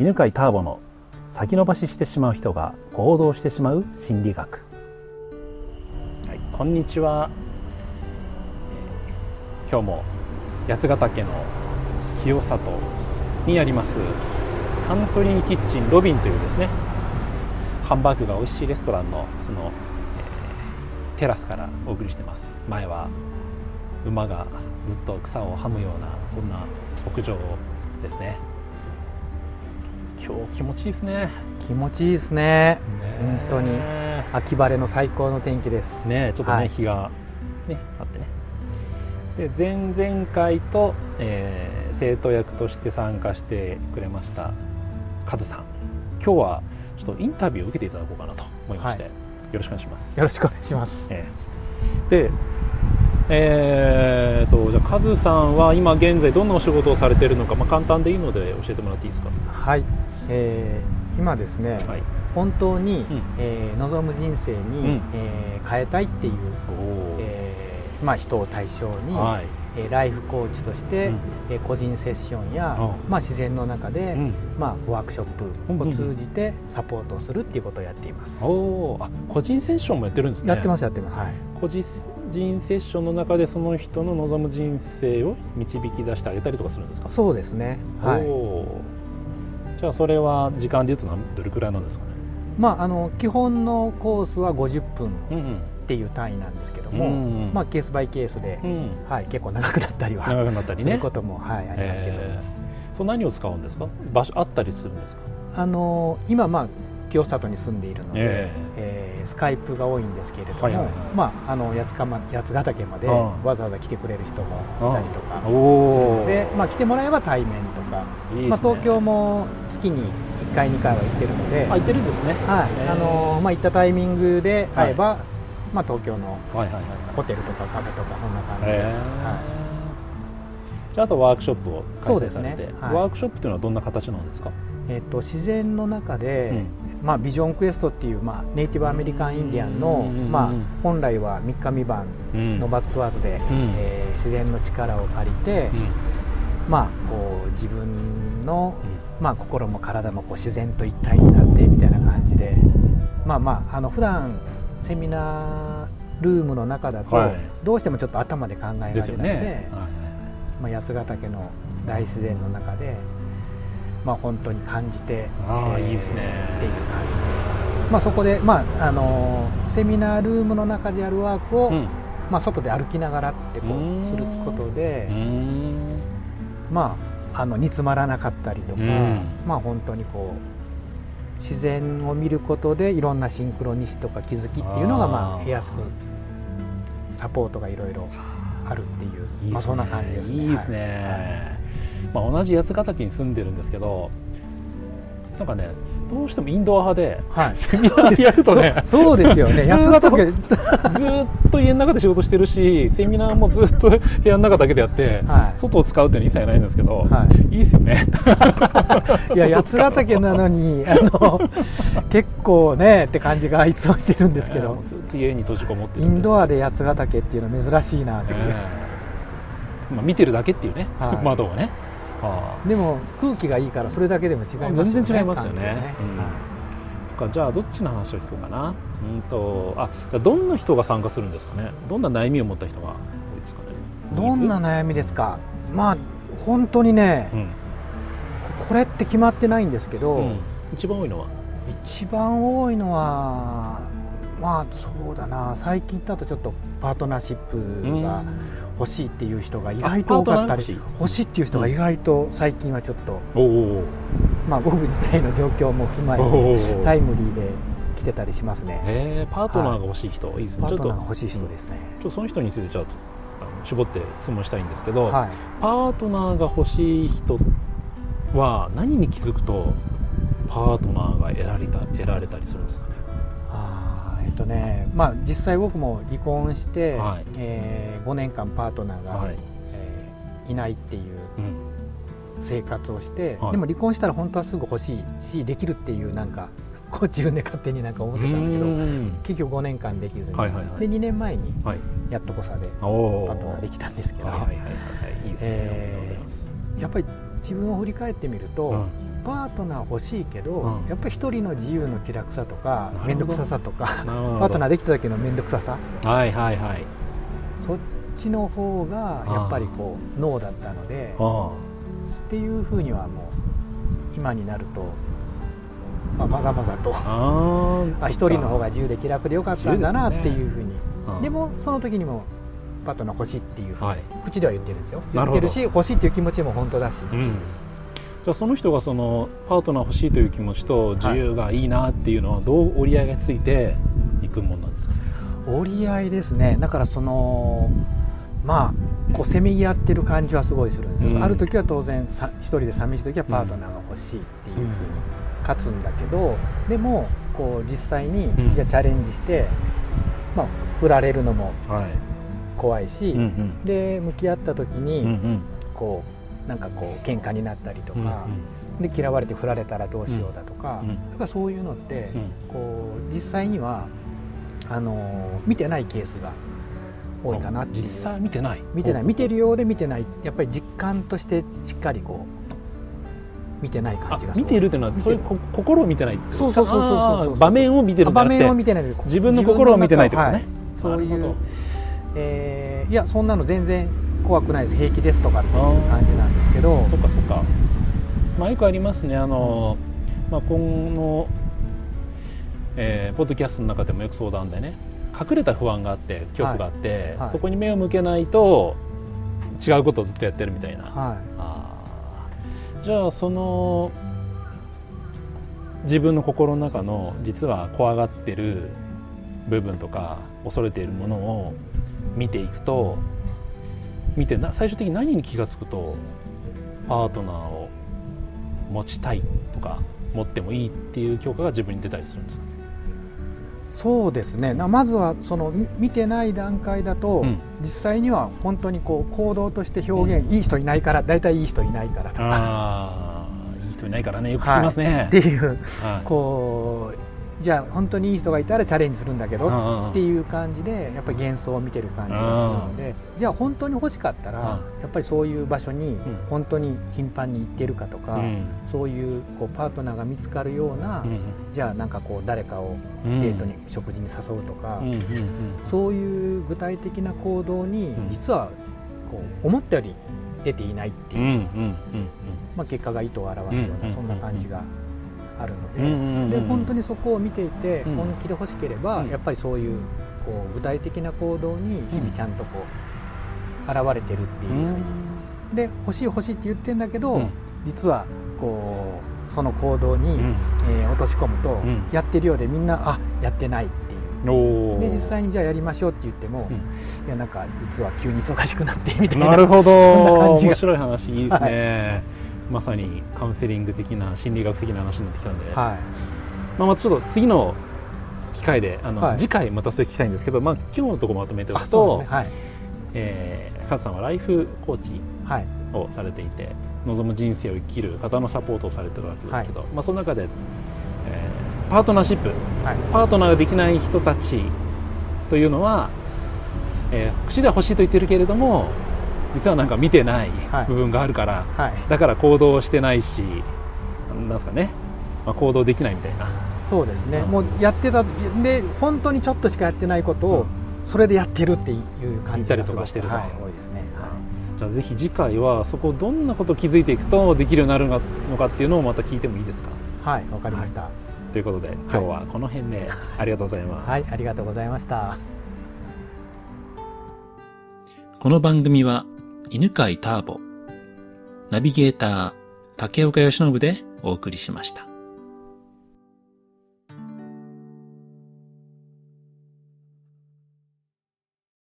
犬飼ターボの先延ばししてしまう人が行動してしまう心理学、はい、こんにちは、えー今日も八ヶ岳の清里にありますカントリーキッチンロビンというですねハンバーグが美味しいレストランのその、えーテラスからお送りしてます。前は馬がずっと草をはむようなそんな屋上ですね。今日気持ちいいですね。気持ちいいですね。本当に。ね。秋晴れの最高の天気です。ねちょっとね、はい。日がねあってね。で前々回と、えー生徒役として参加してくれましたカズさん。今日はちょっとインタビューを受けていただこうかなと思いまして、はい。よろしくお願いします。よろしくお願いします。ええ。でえー、とじゃあカズさんは今現在どんなお仕事をされているのか、まあ、簡単でいいので教えてもらっていいですか？はい、えー今ですね、はい。本当に、うん。えー望む人生に、ん。えー変えたいっていう、えーまあ、人を対象に、はい。えーライフコーチとして、うん。えー個人セッションや、うん。まあ、自然の中で、うん。まあ、ワークショッうんプを通じてサポートをするっていうことをやっています、おー。あ個人セッションもやってるんですね。やってますやってます。はい。個人セッションの中でその人の望む人生を導き出してあげたりとかするんですか、そうですね。はいじゃあそれは時間でいうと何どれくらいなんですかね？まああの基本のコースは50分うんうん。っていう単位なんですけども、うんまあ、ケースバイケースで、うん。はい、結構長くなったりは長くなったりね。することも、はい、ありますけど、えー。そう何を使うんですか？場所あったりするんですか？あの今、まあ、清里に住んでいるので、ええ。ースカイプが多いんですけれども、はいはいはい。まあ、あの八ヶま八ヶ岳までわざわざ来てくれる人もいたりとかするので、まあ、来てもらえば対面とか、ね。まあ、東京も月に1回2回は行ってるので、あ行ってるんですね。はい。えー。あのまあ、行ったタイミングで会えば、まあ、東京のはいはいはいはい。ホテルとかカフェとかそんな感じで、えー。はじゃああとワークショップを開そうですね。催されて、はい。ワークショップというのはどんな形なんですか、いえっと自然の中で、まあ、ビジョンクエストっていう、まあ、ネイティブアメリカンインディアンの、うんまあ、本来は3日3晩うんのバツ食わずで、ん。えー自然の力を借りて、うん。まあ、こう自分の、まあ、心も体もこう自然と一体になってみたいな感じでまあまああの普段セミナールームの中だと、はい。どうしてもちょっと頭で考えがちですよなのでね、はいはい。まあ、八ヶ岳の大自然の中で、まあ、本当に感じてあーいいですね。っていう感じで、まあ、そこで、まああのセミナールームの中でやるワークを、うん。まあ、外で歩きながらってこうすることでまあ、あの煮詰まらなかったりとか、うん。まあ、本当にこう自然を見ることでいろんなシンクロニシとか気づきっていうのがまあ得やすくサポートがいろいろあるっていういいですね。まあ、そんな感じですね。い。いですね、まあ、同じ八ヶ岳に住んでるんですけどなんかねどうしてもインドア派ではい、はいセミナーやるとねそそうですよね。八ヶ岳。ずーっと家の中で仕事してるしセミナーもずっと部屋の中だけでやって、はい。外を使うっていうのは一切ないんですけど、、はい。いですよね。いや八ヶ岳なのにあの結構ねって感じがいつもしてるんですけど。ずっと家に閉じこもってインドアで八ヶ岳っていうのは珍しいなっていう、ええ。まあ、見てるだけっていうね、はい。窓をねでも空気がいいからそれだけでも違いますよね。全然違いますよね。うん。はいそっかじゃあどっちの話を聞こうかな。うんとあじゃあどんな人が参加するんですかね？どんな悩みを持った人が多いですかね？どんな悩みですか？まあ本当にね、うん。これって決まってないんですけど、うん。一番多いのは？一番多いのはまあそうだな。最近だとちょっとパートナーシップが欲しいっていう人が意外と多かったり。欲しい。欲しいっていう人が意外と最近はちょっと、まあ僕自体の状況も踏まおえてー。タイムリーで来てたりしますね。えー、パートナーが欲しい人、い、いですね。パちょっと。ートナーが欲しい人ですね、ちょっとその人についてちょっと絞って質問したいんですけど、はい。パートナーが欲しい人は何に気づくとパートナーが得られた得られたりするんですかね？えっとねまあ実際僕も離婚して、はい。えー5年間パートナーが、はい。えーいないっていううん。生活をして、はい。でも離婚したら本当はすぐ欲しいしできるっていうなんかこう自分で勝手になんか思ってたんですけどうん。結局5年間できずに、はいはいはい。で2年前にはい。やっとこさでパおー。トナーできたんですけど、やっぱり自分を振り返ってみると、うんパートナー欲しいけど、うん。やっぱり一人の自由の気楽さとか面倒くささとかパートナーできた時の面倒くささ。はいはいはい。そっちの方がやっぱりこう脳だったのであっていうふうにはもう今になると、まあ、まざまざとあ一人の方が自由で気楽でよかったんだなっていうふうに。うん。でもその時にもパートナー欲しいっていうふうに、はい。口では言ってるんですよ。言ってるし欲しいっていう気持ちも本当だし、うんじゃあその人がそのパートナー欲しいという気持ちと自由がいいなっていうのはどう折り合いがついていくもんなんですか？折り合いですね。だからそのまあこうせめぎ合ってる感じはすごいするんです、うん。ある時は当然さ一人で寂しい時はパートナーが欲しいっていうふうに勝つんだけど、でもこう実際にうん。じゃあチャレンジして、まあ、振られるのもはい。怖いし、で向き合った時に、こうなんかこう喧嘩になったりとうんか、で嫌われて振られたらどうしようだとか、うんそういうのって、うんこう実際にはあの見てないケースが多いかなっていう。実際見てない？見てない。見てるようで見てない。やっぱり実感としてしっかりこう見てない感あじがする見てるっていうのはそういうこ心を見てないってそうそうそうそう場面を見てるんじゃなくて場面を見てない。自分の心を見てないってことね。はい。そういうえーいやそんなの全然怖くないです。平気ですとかっていう感じなんですけどそっかそっかまあよくありますねあの、まあ、今の、えーポッドキャストの中でもよく相談でね隠れた不安があって恐怖があって、はい。そこに目を向けないと違うことをずっとやってるみたいな、はあー。じゃあその自分の心の中の実は怖がってる部分とか恐れているものを見ていくと見てな最終的に何に気が付くとパートナーを持ちたいとか持ってもいいっていう教科が自分に出たりするんですか？いそうですね。なまずはそのみ見てない段階だと、うん。実際には本当にこう行動として表現、いい人いないから大体いい人いないからとか。いい人いないからねよく聞きますね、っていうはい。こうじゃあ本当にいい人がいたらチャレンジするんだけどっていう感じでやっぱり幻想を見てる感じがするのでじゃあ本当に欲しかったらうん。やっぱりそういう場所にん。本当に頻繁に行ってるかとか、うん。そういうこうパートナーが見つかるような、うん。じゃあなんかこう誰かをうんデートに、食事に誘うとか、そういう具体的な行動にん。実はこう思ったより出ていないっていう、まあ、結果が意図を表すよううんなそんな感じがあるので。うんうんうんうん。で本当にそこを見ていてうん。本気で欲しければ、うん。やっぱりそういうこう具体的な行動に日々ちゃんとこう現れてるっていうふうに、で欲しい欲しいって言ってんだけど、うん。実はこうその行動に、うん。えー落とし込むと、ん。やってるようでみんなあやってないっていう。で実際にじゃあやりましょうって言っても、うん。いやなんか実は急に忙しくなってみたいな。なるほど。そんな感じが。面白い話。いいですね、まさにカウンセリング的な心理学的な話になってきたんで、はまあ、またちょっと次の機会であの、はい。次回またそれ聞きたいんですけど、まあ、今日のところまとめてい、おくと、ね。はい。えー、カズさんはライフコーチはい。をされていて望む人生を生きる方のサポートをされてるわけですけど、まあ、その中で、えーパートナーシップはい。パートナーができない人たちというのは、えー口では欲しいと言ってるけれども実はなんか見てないはい。部分があるから、はい。だから行動してないしなんですかね、まあ、行動できないみたいな。そうですね、うん。もうやってたで本当にちょっとしかやってないことを、それでやってるっていう感じが言ったりとかしてると。はい、多いですね、はじゃあぜひ次回はそこどんなことを気づいていくとできるようになるのかっていうのをまた聞いてもいいですか？い、はい、わかりました。ということで今日はこの辺でありがとうございます、はい、ありがとうございました。この番組は犬飼ターボ、ナビゲーター竹岡義信でお送りしました。